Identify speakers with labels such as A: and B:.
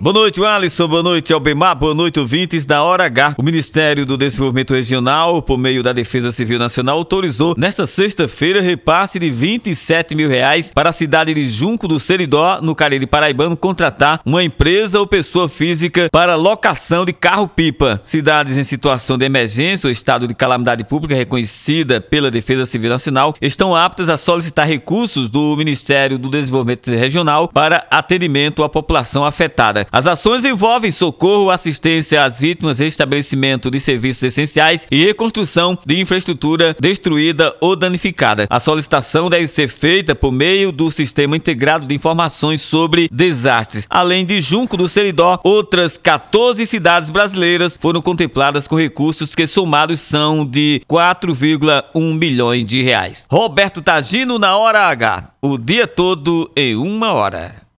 A: Boa noite, Alisson. Boa noite, Albemar. Boa noite, ouvintes da Hora H. O Ministério do Desenvolvimento Regional, por meio da Defesa Civil Nacional, autorizou nesta sexta-feira repasse de 27 mil reais para a cidade de Junco do Seridó, no Cariri Paraibano, contratar uma empresa ou pessoa física para locação de carro-pipa. Cidades em situação de emergência ou estado de calamidade pública reconhecida pela Defesa Civil Nacional estão aptas a solicitar recursos do Ministério do Desenvolvimento Regional para atendimento à população afetada. As ações envolvem socorro, assistência às vítimas, estabelecimento de serviços essenciais e reconstrução de infraestrutura destruída ou danificada. A solicitação deve ser feita por meio do Sistema Integrado de Informações sobre Desastres. Além de Junco do Seridó, outras 14 cidades brasileiras foram contempladas com recursos que somados são de 4,1 milhões de reais. Roberto Tagino na hora H. O dia todo em uma hora.